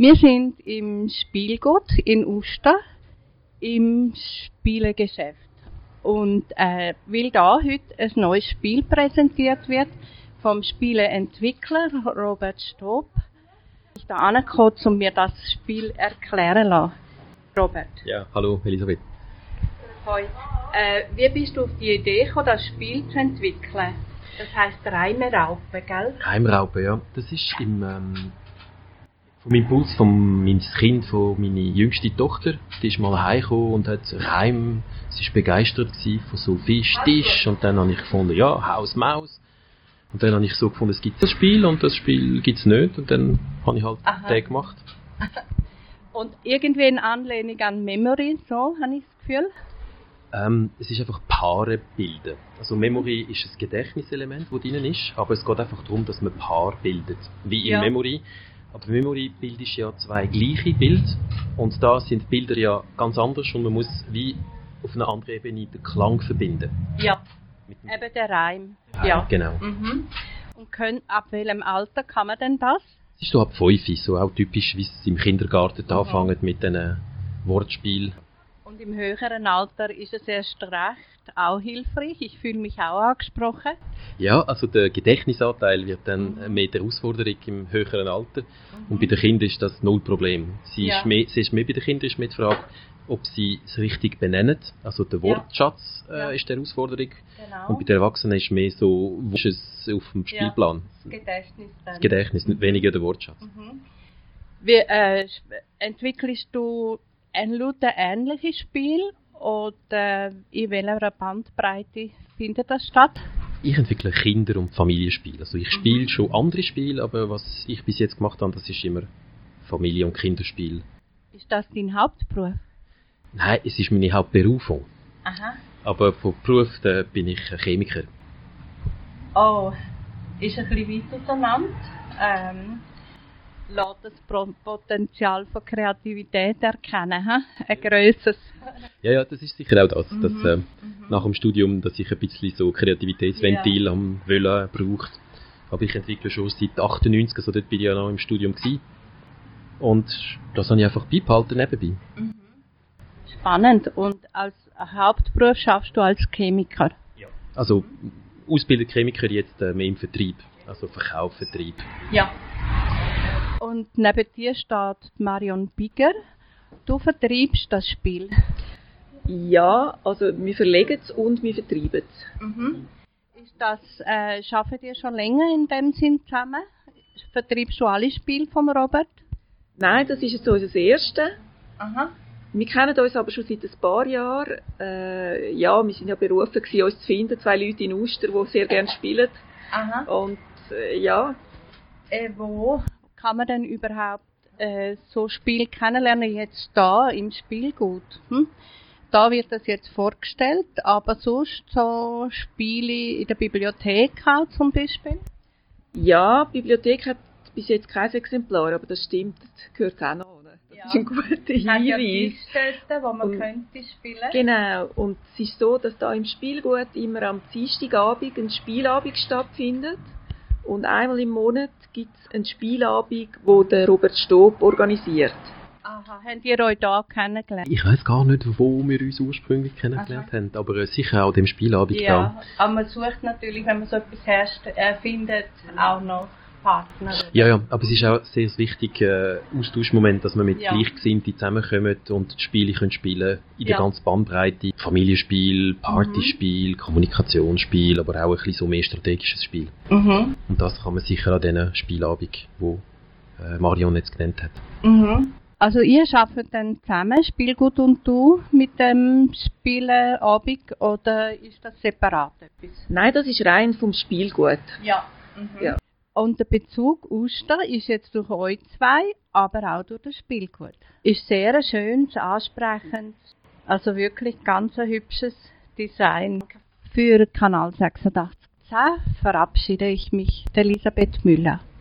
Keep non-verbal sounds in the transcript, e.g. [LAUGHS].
Wir sind im Spielgut in Uster im Spielegeschäft. Und äh, weil da heute ein neues Spiel präsentiert wird vom Spieleentwickler Robert Stob, ich da angekommen, um mir das Spiel erklären lassen. Robert. Ja, hallo Elisabeth. Hoi. Äh, wie bist du auf die Idee gekommen, das Spiel zu entwickeln? Das heisst Reimeraupe, gell? Reimeraupe, ja. Das ist im ähm, vom Impuls von meinem Kind, von meiner jüngsten Tochter. Die ist mal heimgekommen und hat Reim, sie ist begeistert von so Fisch, Tisch und dann habe ich gefunden, ja, Haus, Maus. Und dann habe ich so gefunden, es gibt das Spiel und das Spiel gibt es nicht und dann habe ich halt Aha. den gemacht. [LAUGHS] Und irgendwie in Anlehnung an Memory, so habe ich das Gefühl? Ähm, es ist einfach Paare bilden. Also Memory ist ein Gedächtniselement, das drin ist, aber es geht einfach darum, dass man Paar bildet. Wie in ja. Memory aber Memory bildest ja zwei gleiche Bilder und da sind Bilder ja ganz anders und man muss wie auf einer anderen Ebene den Klang verbinden. Ja, eben der Reim. Ja, ja. genau. Mhm. Und können, ab welchem Alter kann man denn das? Es ist so ab 5, so auch typisch, wie es im Kindergarten mhm. anfängt mit diesen Wortspielen. Und im höheren Alter ist es erst recht auch hilfreich. Ich fühle mich auch angesprochen. Ja, also der Gedächtnisanteil wird dann mhm. mehr der Herausforderung im höheren Alter. Mhm. Und bei den Kindern ist das null Problem. Sie, ja. ist mehr, sie ist mehr bei den Kindern ist mehr die Frage, ob sie es richtig benennen. Also der Wortschatz ja. äh, ja. ist die Herausforderung. Genau. Und bei den Erwachsenen ist mehr so, wo ist es auf dem Spielplan? Das Gedächtnis dann. Das Gedächtnis, weniger der Wortschatz. Mhm. Wie äh, entwickelst du ein lauter ähnliches Spiel oder in welcher Bandbreite findet das statt? Ich entwickle Kinder- und Familienspiele. Also ich spiele mhm. schon andere Spiele, aber was ich bis jetzt gemacht habe, das ist immer Familie- und Kinderspiel. Ist das dein Hauptberuf? Nein, es ist meine Hauptberufung. Aha. Aber von Beruf bin ich Chemiker. Oh, ist ein bisschen weit auseinander. Ähm, lässt das Potenzial von Kreativität erkennen, he? ein grösseres. Ja, ja, das ist sicher auch das, mhm. dass äh, mhm. nach dem Studium, dass ich ein bisschen so Kreativitätsventil ja. am Wollen braucht. Aber ich entwickle schon seit 98, also dort bin ich ja noch im Studium gewesen. Und das habe ich einfach beibehalten nebenbei. Mhm. Spannend. Und als Hauptberuf schaffst du als Chemiker? Ja. Also ausbildet Chemiker jetzt äh, mehr im Vertrieb, also Verkauf, Vertrieb. Ja. Und neben dir steht Marion Bigger. Du vertreibst das Spiel. Ja, also wir verlegen es und wir vertreiben es. Mhm. Ist das, äh, schaffen ihr schon länger in dem Sinn zusammen? Vertreibst du alle Spiele von Robert? Nein, das ist jetzt unser erste. Aha. Wir kennen uns aber schon seit ein paar Jahren. Äh, ja, wir sind ja berufen gewesen, uns zu finden, zwei Leute in Uster, die sehr gerne spielen. Aha. Und äh, ja. Äh, wo kann man denn überhaupt äh, so Spiel kennenlernen jetzt da im Spielgut? Hm? Da wird das jetzt vorgestellt, aber sonst so Spiele in der Bibliothek auch zum Beispiel? Ja, die Bibliothek hat bis jetzt kein Exemplar, aber das stimmt, das gehört auch noch. Das ja. ist ein guter Hinweis. Ja wo man und, könnte spielen. Genau, und es ist so, dass da im Spielgut immer am Dienstagabend ein Spielabend stattfindet. Und einmal im Monat gibt es einen Spielabend, wo der Robert Stob organisiert. Aha, habt ihr euch da kennengelernt? Ich weiß gar nicht, wo wir uns ursprünglich kennengelernt Aha. haben, aber äh, sicher auch dem Spielabend ja, da. aber man sucht natürlich, wenn man so etwas herrscht, äh, findet, auch noch Partner. Ja, ja, aber es ist auch sehr wichtig, äh, Austauschmoment, dass man mit ja. Gleichgesinnten zusammenkommen und die Spiele können spielen in der ganzen Bandbreite. Familienspiel, Partyspiel, mhm. Kommunikationsspiel, aber auch ein bisschen so mehr strategisches Spiel. Mhm. Und das kann man sicher an diesen Spielabend, wo äh, Marion jetzt genannt hat. Mhm. Also ihr arbeitet dann zusammen, Spielgut und du, mit dem Spieleabend oder ist das separat etwas? Nein, das ist rein vom Spielgut. Ja. Mhm. ja. Und der Bezug Uster ist jetzt durch euch zwei, aber auch durch das Spielgut. Ist sehr ein schönes, ansprechendes, also wirklich ganz ein hübsches Design. Für Kanal 8610 verabschiede ich mich, Elisabeth Müller.